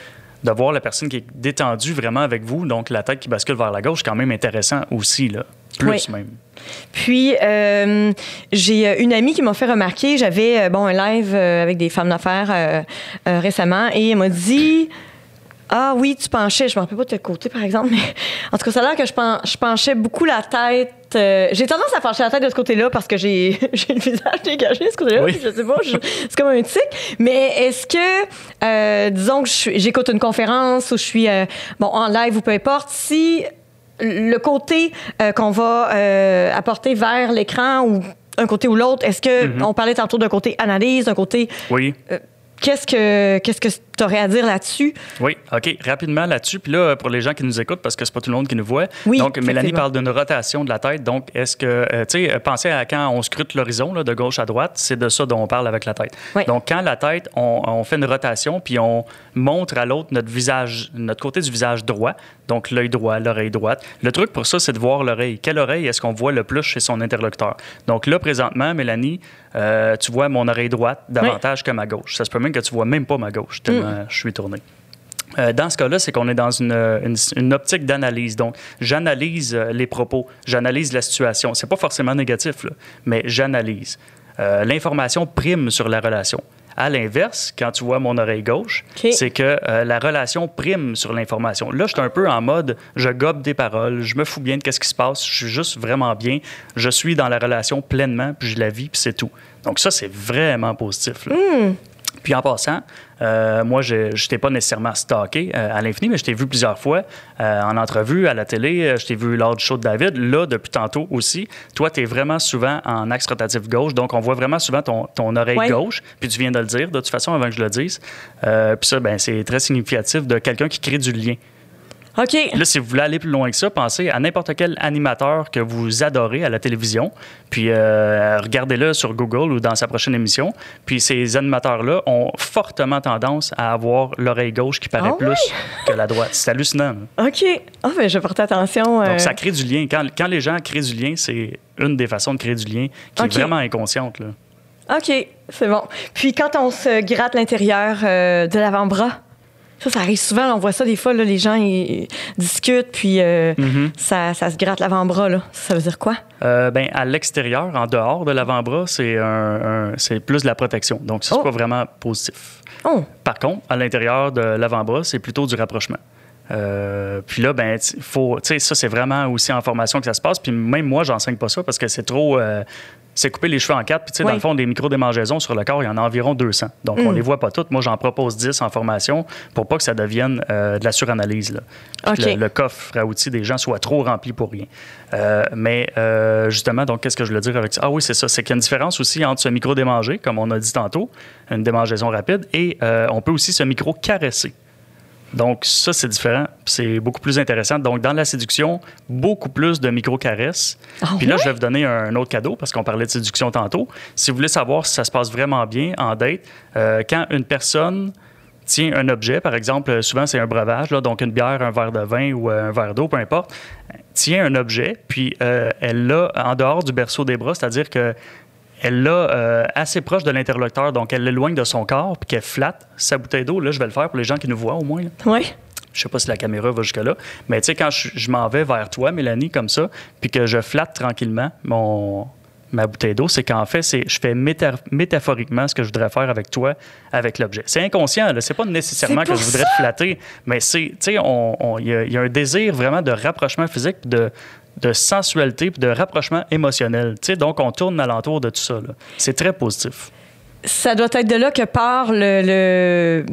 de voir la personne qui est détendue vraiment avec vous, donc la tête qui bascule vers la gauche, quand même intéressant aussi, là. Plus Oui. même. Puis, euh, j'ai euh, une amie qui m'a fait remarquer, j'avais euh, bon, un live avec des femmes d'affaires euh, euh, récemment, et elle m'a dit Ah oui, tu penchais, je ne me rappelle pas de quel côté, par exemple, mais en tout cas, ça a l'air que je, pen- je penchais beaucoup la tête. euh, j'ai tendance à pencher la tête de ce côté-là parce que j'ai le visage dégagé de ce côté-là. Oui. Je sais pas, c'est comme un tic. Mais est-ce que, euh, disons que j'écoute une conférence ou je suis euh, bon, en live ou peu importe, si le côté euh, qu'on va euh, apporter vers l'écran ou un côté ou l'autre, est-ce que Mm-hmm. on parlait tantôt d'un côté analyse, d'un côté Oui. qu'est-ce que qu'est-ce que tu aurais à dire là-dessus? Oui, OK. Rapidement là-dessus. Puis là, pour les gens qui nous écoutent, parce que c'est pas tout le monde qui nous voit. Oui, donc, Mélanie parle d'une rotation de la tête. Donc, est-ce que, euh, tu sais, euh, pensez à quand on scrute l'horizon, de gauche à droite, c'est de ça dont on parle avec la tête. Oui. Donc, quand la tête, on, on fait une rotation, puis on montre à l'autre notre visage, notre côté du visage droit, donc l'œil droit, l'oreille droite. Le truc pour ça, c'est de voir l'oreille. Quelle oreille est-ce qu'on voit le plus chez son interlocuteur? Donc là, présentement, Mélanie, euh, tu vois mon oreille droite davantage que ma gauche. Ça se peut même que tu vois même pas ma gauche, tellement je suis tourné. Euh, dans ce cas-là, c'est qu'on est dans une, une- une optique d'analyse. Donc, j'analyse euh, les propos, j'analyse la situation. C'est pas forcément négatif, là, mais j'analyse. Euh, L'information prime sur la relation. À l'inverse, quand tu vois mon oreille gauche, c'est que euh, la relation prime sur l'information. Là, je suis un peu en mode, je gobe des paroles, je me fous bien de qu'est-ce qui se passe, je suis juste vraiment bien, je suis dans la relation pleinement, puis je la vis, puis c'est tout. Donc ça, c'est vraiment positif. là. Puis en passant, euh, moi, je ne t'ai pas nécessairement stalké euh, à l'infini, mais je t'ai vu plusieurs fois euh, en entrevue, à la télé. Je t'ai vu lors du show de David. Là, depuis tantôt aussi. Toi, tu es vraiment souvent en axe rotatif gauche. Donc, on voit vraiment souvent ton, ton oreille Ouais. gauche. Puis tu viens de le dire, de toute façon, avant que je le dise. Puis ça, ben, c'est très significatif de quelqu'un qui crée du lien. OK. Là, si vous voulez aller plus loin que ça, pensez à n'importe quel animateur que vous adorez à la télévision, puis euh, regardez-le sur Google ou dans sa prochaine émission. Puis ces animateurs-là ont fortement tendance à avoir l'oreille gauche qui paraît Ah plus que la droite. C'est hallucinant. OK. Ah ben je porte attention. euh, Donc, ça crée du lien. Quand, quand les gens créent du lien, c'est une des façons de créer du lien qui est vraiment inconsciente. Là. OK, c'est bon. Puis quand on se gratte l'intérieur euh, de l'avant-bras, ça, ça arrive souvent. On voit ça des fois, là, les gens ils, ils discutent, puis euh, Mm-hmm. ça, ça se gratte l'avant-bras. Là. Ça veut dire quoi? Euh, ben, à l'extérieur, en dehors de l'avant-bras, c'est un, un- c'est plus de la protection. Donc, ça, c'est Oh. pas vraiment positif. Oh, Par contre, à l'intérieur de l'avant-bras, c'est plutôt du rapprochement. Euh, puis là, ben, faut, ça, c'est vraiment aussi en formation que ça se passe. Puis même moi, j'enseigne pas ça parce que c'est trop. euh, c'est couper les cheveux en quatre. Puis, tu sais, dans le fond, des micro-démangeaisons sur le corps, il y en a environ 200. Donc, Mm. on les voit pas toutes. Moi, j'en propose 10 en formation pour pas que ça devienne euh, de la suranalyse. Là. Le, le coffre à outils des gens soit trop rempli pour rien. Euh, mais euh, justement, donc, qu'est-ce que je voulais dire avec ça? Ah oui, c'est ça. C'est qu'il y a une différence aussi entre se micro-démanger, comme on a dit tantôt, une démangeaison rapide, et on peut aussi se micro-caresser. Donc, ça, c'est différent. C'est beaucoup plus intéressant. Donc, dans la séduction, beaucoup plus de micro-caresses. Ah Puis là, je vais vous donner un autre cadeau parce qu'on parlait de séduction tantôt. Si vous voulez savoir si ça se passe vraiment bien en date, euh, quand une personne tient un objet, par exemple, euh, souvent c'est un breuvage, là, donc une bière, un verre de vin ou euh, un verre d'eau, peu importe, tient un objet, puis euh, elle l'a en dehors du berceau des bras, c'est-à-dire que elle l'a euh, assez proche de l'interlocuteur, donc elle l'éloigne de son corps, puis qu'elle flatte sa bouteille d'eau. Là, je vais le faire pour les gens qui nous voient au moins. oui. Je sais pas si la caméra va jusque-là, mais tu sais, quand je, je m'en vais vers toi, Mélanie, comme ça, puis que je flatte tranquillement mon, ma bouteille d'eau, c'est qu'en fait, c'est, je fais méta- métaphoriquement ce que je voudrais faire avec toi, avec l'objet. C'est inconscient, là. C'est pas nécessairement que je voudrais te flatter, mais c'est, tu sais, il y, y a un désir vraiment de rapprochement physique, de, de sensualité, puis de rapprochement émotionnel. Tu sais, donc, on tourne alentour de tout ça, là. C'est très positif. Ça doit être de là que part le. le-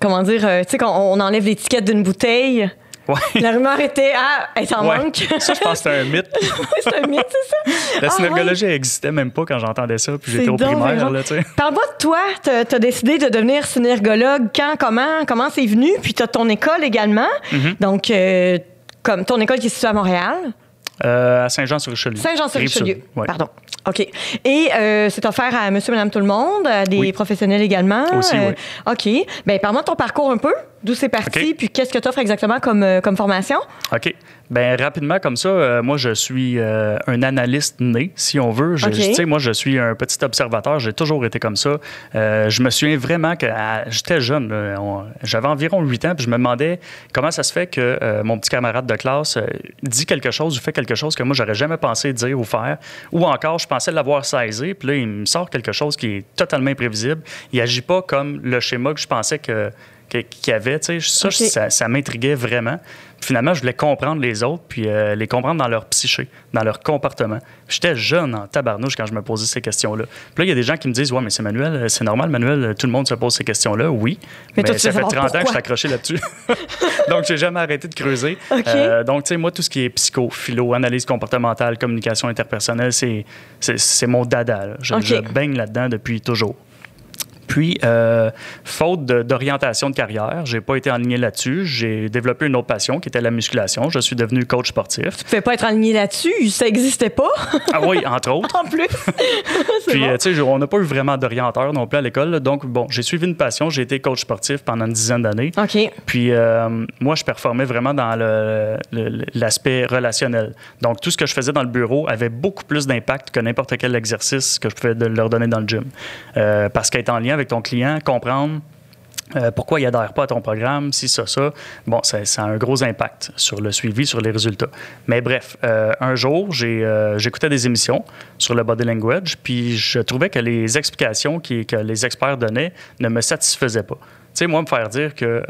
comment dire? euh, tu sais, quand on enlève l'étiquette d'une bouteille. Ouais. La rumeur était Ah, elle Ouais. manque. Ça, je pense que c'est un mythe. c'est un mythe, c'est ça? La Ah, synergologie n'existait même pas quand j'entendais ça, puis j'étais au primaire, là, tu sais. Parle-moi de toi. T'as as décidé de devenir synergologue. Quand, comment, comment c'est venu? Puis t'as ton école également. Mm-hmm. Donc, euh, comme ton école qui est située à Montréal. Euh, à Saint-Jean-sur-Richelieu. Saint-Jean-sur-Richelieu. Ouais. Pardon. OK. Et euh, c'est offert à monsieur, madame, tout le monde, à des Oui. professionnels également. Aussi, Euh, oui. OK. Bien, parle-moi de ton parcours un peu. D'où c'est parti, puis qu'est-ce que tu offres exactement comme, euh, comme formation? OK. Ben rapidement comme ça, euh, moi je suis euh, un analyste né, si on veut. Je- sais, moi je suis un petit observateur. J'ai toujours été comme ça. Euh, je me souviens vraiment que j'étais jeune. J'avais environ 8 ans, puis je me demandais comment ça se fait que mon petit camarade de classe dit quelque chose ou fait quelque chose que moi j'aurais jamais pensé dire ou faire. Ou encore, je pensais l'avoir saisi, puis là il me sort quelque chose qui est totalement imprévisible. Il agit pas comme le schéma que je pensais que- qu'il y avait, tu sais, ça, OK. ça, ça m'intriguait vraiment. finalement, je voulais comprendre les autres, puis euh, les comprendre dans leur psyché, dans leur comportement. J'étais jeune en tabarnouche quand je me posais ces questions-là. Puis là, il y a des gens qui me disent Ouais, mais c'est Manuel, euh, c'est normal, Manuel, euh, tout le monde se pose ces questions-là. Oui. Mais toi, tu ça fait savoir 30 ans que je suis pourquoi. accroché là-dessus. donc, j'ai jamais arrêté de creuser. Euh, donc, tu sais, moi, tout ce qui est psycho, philo, analyse comportementale, communication interpersonnelle, c'est, mon dada. là. Je, OK. je baigne là-dedans depuis toujours. Puis, euh, faute de- d'orientation de carrière, j'ai pas été aligné là-dessus. J'ai développé une autre passion qui était la musculation. Je suis devenu coach sportif. Tu pouvais pas être aligné là-dessus, ça existait pas? Ah oui, entre autres. en plus. Puis, bon. euh, tu sais, on n'a pas eu vraiment d'orienteur non plus à l'école. Donc, bon, j'ai suivi une passion. J'ai été coach sportif pendant une dizaine d'années. OK. Puis euh, moi, je performais vraiment dans l'aspect relationnel. Donc, tout ce que je faisais dans le bureau avait beaucoup plus d'impact que n'importe quel exercice que je pouvais de- leur donner dans le gym. Parce qu'être en lien avec ton client, comprendre euh, pourquoi il adhère pas à ton programme, si ça, ça, bon, ça, a un gros impact sur le suivi, sur les résultats. Mais bref, euh, un jour, euh, j'écoutais des émissions sur le body language, puis je trouvais que les explications qui, que les experts donnaient ne me satisfaisaient pas. Tu sais, moi, me faire dire que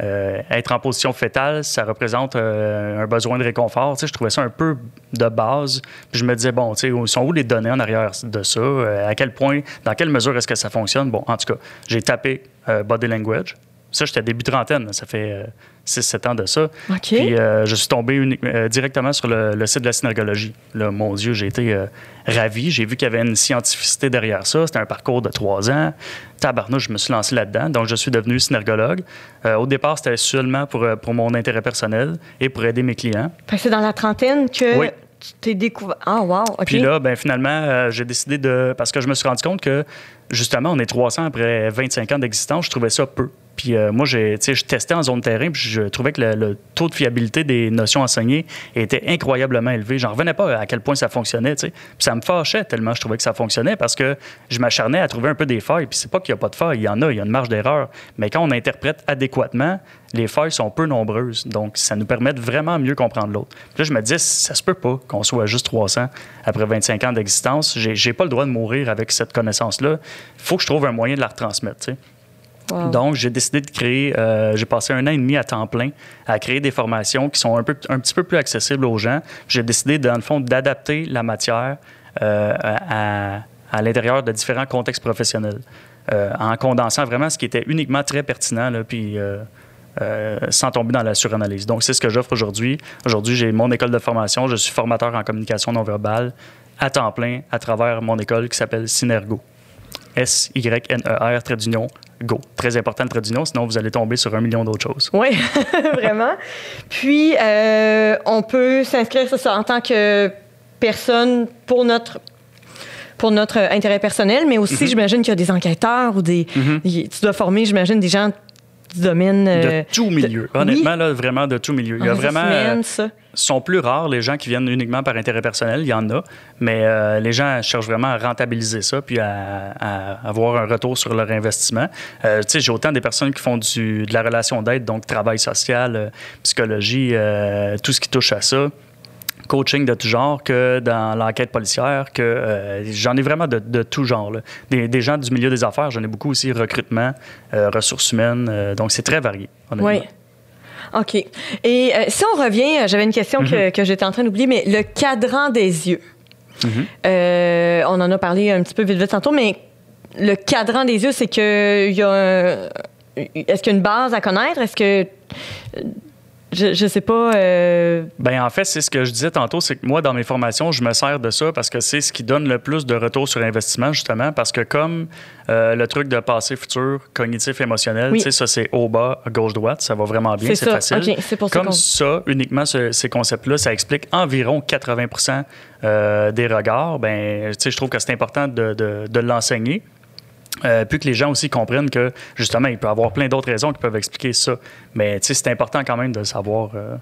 euh, être en position fétale, ça représente euh, un besoin de réconfort. Tu je trouvais ça un peu de base. Puis je me disais, bon, tu sais, sont où les données en arrière de ça? Euh, à quel point, dans quelle mesure est-ce que ça fonctionne? Bon, en tout cas, j'ai tapé body language. Ça, j'étais début trentaine. Ça fait 6-7 ans de ça. OK. Puis euh, je suis tombé euh, directement sur le, le site de la synergologie. Là, mon Dieu, j'ai été euh, ravi. J'ai vu qu'il y avait une scientificité derrière ça. C'était un parcours de trois ans. Tabarnouche, je me suis lancé là-dedans. Donc, je suis devenu synergologue. Euh, au départ, c'était seulement pour, euh, pour mon intérêt personnel et pour aider mes clients. C'est dans la trentaine que Oui. tu t'es découvert. Ah, wow. Puis là, ben, finalement, euh, j'ai décidé de. Parce que je me suis rendu compte que, justement, on est 300 après 25 ans d'existence. Je trouvais ça peu. Puis euh, moi, je testais en zone terrain, puis je trouvais que le, taux de fiabilité des notions enseignées était incroyablement élevé. J'en revenais pas à quel point ça fonctionnait, tu sais. Puis ça me fâchait tellement je trouvais que ça fonctionnait parce que je m'acharnais à trouver un peu des failles. Puis c'est pas qu'il n'y a pas de failles, il y en a, il y a une marge d'erreur. Mais quand on interprète adéquatement, les failles sont peu nombreuses. Donc, ça nous permet de vraiment mieux comprendre l'autre. Puis là, je me disais, ça se peut pas qu'on soit juste 300 après 25 ans d'existence. J'ai, j'ai pas le droit de mourir avec cette connaissance-là. Il faut que je trouve un moyen de la retransmettre, tu sais. Donc, j'ai décidé de créer, euh, j'ai passé un an et demi à temps plein à créer des formations qui sont un, peu, un petit peu plus accessibles aux gens. J'ai décidé, dans le fond, d'adapter la matière euh, à, à l'intérieur de différents contextes professionnels, euh, en condensant vraiment ce qui était uniquement très pertinent, là, puis sans tomber dans la suranalyse. Donc, c'est ce que j'offre aujourd'hui. Aujourd'hui, j'ai mon école de formation. Je suis formateur en communication non verbale à temps plein à travers mon école qui s'appelle Synergo. S-Y-N-E-R, trait d'union, go. Très important le trait d'union, sinon vous allez tomber sur un million d'autres choses. Oui, vraiment. Puis, euh, on peut s'inscrire, c'est ça, en tant que personne pour notre pour notre intérêt personnel, mais aussi, j'imagine qu'il y a des enquêteurs ou des... y- Tu dois former, j'imagine, des gens domaine... euh, De tout milieu. Honnêtement, là, vraiment de tout milieu. Il y a ressources vraiment. euh, ça. sont plus rares les gens qui viennent uniquement par intérêt personnel. Il y en a, mais euh, les gens cherchent vraiment à rentabiliser ça puis à, à avoir un retour sur leur investissement. Euh, tu sais, j'ai autant des personnes qui font du, de la relation d'aide, donc travail social, psychologie, tout ce qui touche à ça. Coaching de tout genre, que dans l'enquête policière, que euh, j'en ai vraiment de, de tout genre. là. Des, des gens du milieu des affaires, j'en ai beaucoup aussi, recrutement, euh, ressources humaines, euh, donc c'est très varié. Oui. OK. Et si on revient, j'avais une question Mhm. que, que j'étais en train d'oublier, mais le cadran des yeux. Mhm. Euh, on en a parlé un petit peu vite vite tantôt, mais le cadran des yeux, c'est que il y a un- Est-ce qu'il y a une base à connaître? Est-ce que. Je, je sais pas. euh, Ben en fait, c'est ce que je disais tantôt, c'est que moi, dans mes formations, je me sers de ça parce que c'est ce qui donne le plus de retour sur investissement, justement, parce que comme euh, le truc de passé, futur, cognitif, émotionnel, Oui. tu sais, ça, c'est haut, bas, gauche, droite, ça va vraiment bien, C'est facile. OK, c'est pour ça comme ça, uniquement ce- ces concepts-là, ça explique environ 80% euh, des regards. Ben, tu sais, je trouve que c'est important de, de- de l'enseigner. Euh, puis que les gens aussi comprennent que, justement, il peut y avoir plein d'autres raisons qui peuvent expliquer ça. Mais, c'est important quand même de savoir. euh.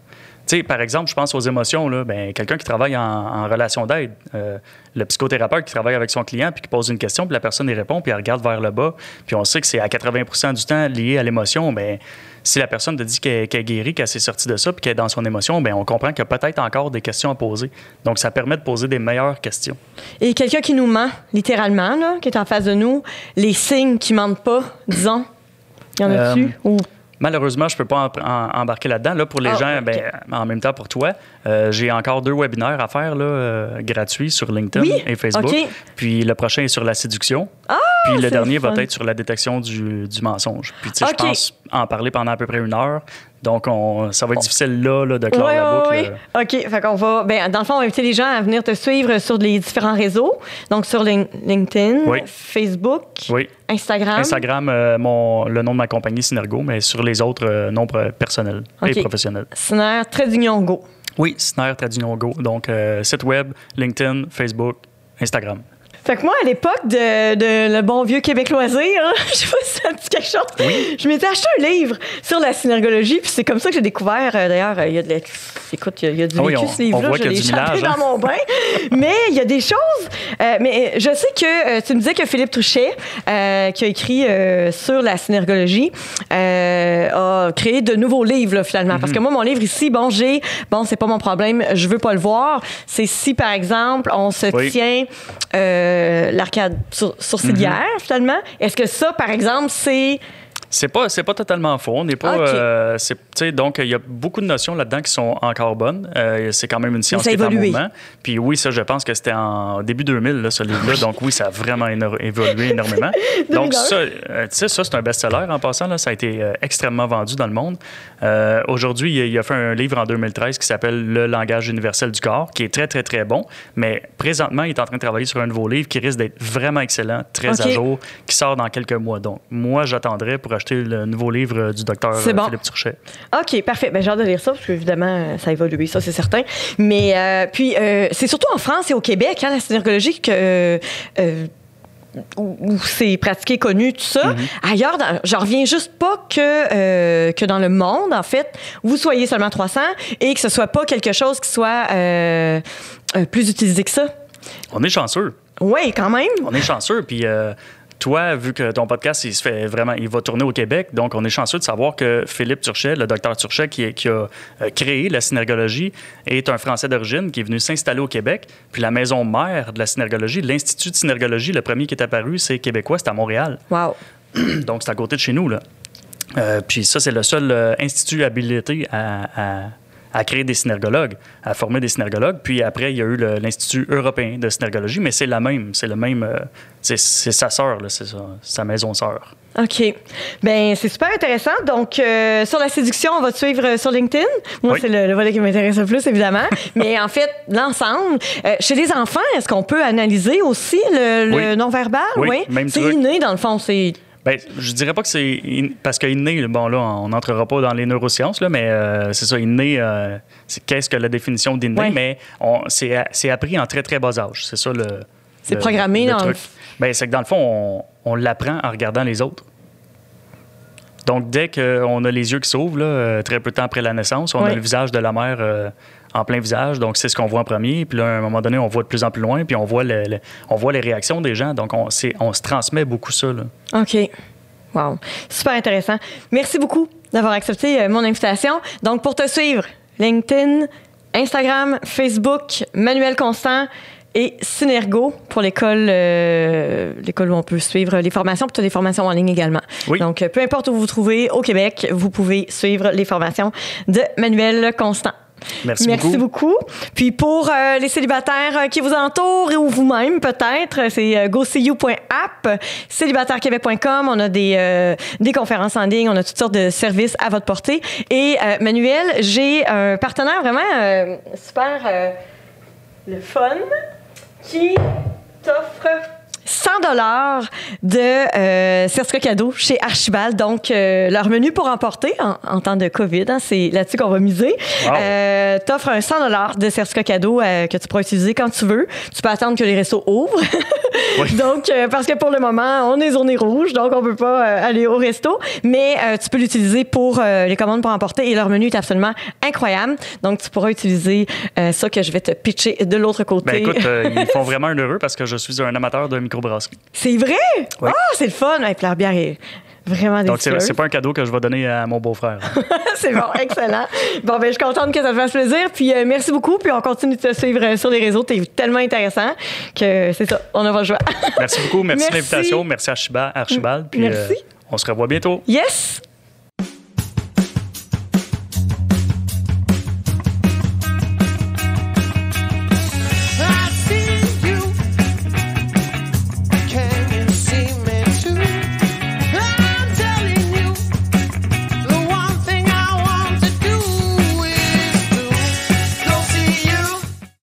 Tu sais, par exemple, je pense aux émotions. Là, ben, quelqu'un qui travaille en, relation d'aide, euh, le psychothérapeute qui travaille avec son client, puis qui pose une question, puis la personne y répond, puis elle regarde vers le bas, puis on sait que c'est à 80% du temps lié à l'émotion. Ben, si la personne te dit qu'elle est guérie, qu'elle s'est sortie de ça, puis qu'elle est dans son émotion, ben, on comprend qu'il y a peut-être encore des questions à poser. Donc, ça permet de poser des meilleures questions. Et quelqu'un qui nous ment, littéralement, là, qui est en face de nous, les signes qui mentent pas, disons. Y en a-tu? Euh, Ou Malheureusement, je peux pas en- embarquer là-dedans. Là, pour les Ah, gens, ben, en même temps pour toi, euh, j'ai encore deux webinaires à faire là, euh, gratuits sur LinkedIn Oui, et Facebook. ok. Puis le prochain est sur la séduction. Ah, Puis le c'est dernier va être sur la détection du, du mensonge. Puis tu sais, je pense en parler pendant à peu près une heure. Donc, on, ça va être difficile là, là, de clore Oui, la boucle. oui, oui. OK. Fait qu'on va. Ben, dans le fond, on va inviter les gens à venir te suivre sur les différents réseaux. Donc, sur Lin- LinkedIn, Oui. Facebook. Instagram. Instagram, euh, mon, le nom de ma compagnie, Synergo, mais sur les autres, euh, noms personnels et professionnels. Sinaire, trait d'union go. Oui, Sner Tradition Go. Donc, euh, site web, LinkedIn, Facebook, Instagram. Fait que moi, à l'époque de, de le bon vieux Québec loisir, hein, je sais pas si ça dit quelque chose, je m'étais acheté un livre sur la synergologie, puis c'est comme ça que j'ai découvert, euh, d'ailleurs, euh, il y a de. Écoute, il y a- il y, a du Ah oui, vécu, ce livre-là, je l'ai échappé millage, hein. dans mon bain. Mais il y a des choses... euh, mais je sais que... euh, tu me disais que Philippe Touchet, euh, qui a écrit sur la synergologie, a créé de nouveaux livres, là, finalement. Parce que Mhm. moi, mon livre ici, bon, j'ai... Bon, c'est pas mon problème, je veux pas le voir. C'est si, par exemple, on se Oui. tient euh, l'arcade sur- sourcilière, Mhm. finalement. Est-ce que ça, par exemple, c'est... C'est pas, c'est pas totalement faux. On n'est pas. Ok. euh, c'est- tu sais, donc, il y a beaucoup de notions là-dedans qui sont encore bonnes. Euh, c'est quand même une science qui est en mouvement. Puis oui, ça, je pense que c'était en début 2000, là, ce livre-là. Donc oui, ça a vraiment évolué énormément. donc 2001. ça, euh, tu sais, ça, c'est un best-seller en passant. Là, ça a été euh, extrêmement vendu dans le monde. Euh, Aujourd'hui, il, a- il a fait un livre en 2013 qui s'appelle Le langage universel du corps, qui est très, très, très bon. Mais présentement, il est en train de travailler sur un nouveau livre qui risque d'être vraiment excellent, très à jour, qui sort dans quelques mois. Donc moi, j'attendrai pour acheter le nouveau livre euh, du docteur euh, bon. Philippe Turchet. OK, parfait. Ben, j'ai hâte de lire ça, parce qu'évidemment, ça a évolué, ça, c'est certain. Mais euh, puis, euh, c'est surtout en France et au Québec, hein, la synergologie, que... euh, où où c'est pratiqué, connu, tout ça. Ailleurs, dans- j'en reviens juste pas que, euh, que dans le monde, en fait, vous soyez seulement 300 et que ce soit pas quelque chose qui soit euh, plus utilisé que ça. On est chanceux. Oui, quand même. On est chanceux. Puis euh, toi, vu que ton podcast, il se fait vraiment, il va tourner au Québec, donc on est chanceux de savoir que Philippe Turchet, le docteur Turchet, qui, est- qui a euh, créé la synergologie, est un Français d'origine qui est venu s'installer au Québec. Puis la maison mère de la synergologie, l'Institut de synergologie, le premier qui est apparu, c'est québécois, c'est à Montréal. Wow. Donc c'est à côté de chez nous, là. Euh, puis ça, c'est le seul euh, institut habilité à, à- à créer des synergologues, à former des synergologues. Puis après, il y a eu l'Institut européen de synergologie, mais c'est la même, c'est le même, euh, c'est sa sœur, c'est sa, sa maison sœur. OK. Ben c'est super intéressant. Donc, euh, sur la séduction, on va te suivre euh, sur LinkedIn. Moi, Oui. c'est le, le volet qui m'intéresse le plus, évidemment. Mais en fait, l'ensemble. Euh, chez les enfants, est-ce qu'on peut analyser aussi le, le Oui. non-verbal? Oui, même C'est inné, dans le fond. C'est... Ben, je dirais pas que c'est in- parce qu'inné, bon là, on n'entrera pas dans les neurosciences là, mais euh, c'est ça, inné, euh, c'est qu'est-ce que la définition d'inné, Ouais. mais on- c'est appris en très très bas âge, c'est ça le. C'est programmé le dans le- truc. Ben, c'est que dans le fond, on, on l'apprend en regardant les autres. Donc dès qu'on a les yeux qui s'ouvrent, là, euh, très peu de temps après la naissance, on Ouais. a le visage de la mère. euh, en plein visage, donc c'est ce qu'on voit en premier. Puis là, à un moment donné, on voit de plus en plus loin, puis on voit, le- le- on voit les réactions des gens. Donc on, on se transmet beaucoup ça. Là. OK. Wow. Super intéressant. Merci beaucoup d'avoir accepté euh, mon invitation. Donc, pour te suivre, LinkedIn, Instagram, Facebook, Manuel Constant et Synergo pour l'école euh, l'école où on peut suivre les formations. Puis tu as des formations en ligne également. Oui. Donc, euh, peu importe où vous vous trouvez au Québec, vous pouvez suivre les formations de Manuel Constant. Merci, Merci beaucoup. Puis pour euh, les célibataires euh, qui vous entourent ou vous-même peut-être, c'est euh, goseeyou.app, célibatairequebec.com. On a des, euh, des conférences en ligne, on a toutes sortes de services à votre portée. Et euh, Manuel, j'ai un partenaire vraiment super le fun qui t'offre 100 dollars de euh, certificat cadeau chez Archibald. Donc, euh, leur menu pour emporter en, en temps de COVID, hein, c'est là-dessus qu'on va miser. Wow. Euh, T'offres un 100 dollars de certificat cadeau euh, que tu pourras utiliser quand tu veux. Tu peux attendre que les restos ouvrent. Oui. donc, euh, parce que pour le moment, on est zoné rouge, donc on peut pas aller au resto. Mais tu peux l'utiliser pour les commandes pour emporter et leur menu est absolument incroyable. Donc, tu pourras utiliser ça que je vais te pitcher de l'autre côté. Ben écoute, ils font vraiment un heureux parce que je suis un amateur de microbrasserie. C'est vrai? Oui. Ah, c'est le fun. Puis leur bière est vraiment Donc, c'est pas un cadeau que je vais donner à mon beau-frère. c'est bon, excellent. Bon, ben, je suis contente que ça te fasse plaisir. Puis euh, merci beaucoup. Puis on continue de te suivre euh, sur les réseaux. T'es tellement intéressant que c'est ça. On a pas le choix. Merci beaucoup. Merci, Merci. de l'invitation. Merci Archibald. Archibald puis, Merci. euh, on se revoit bientôt. yes!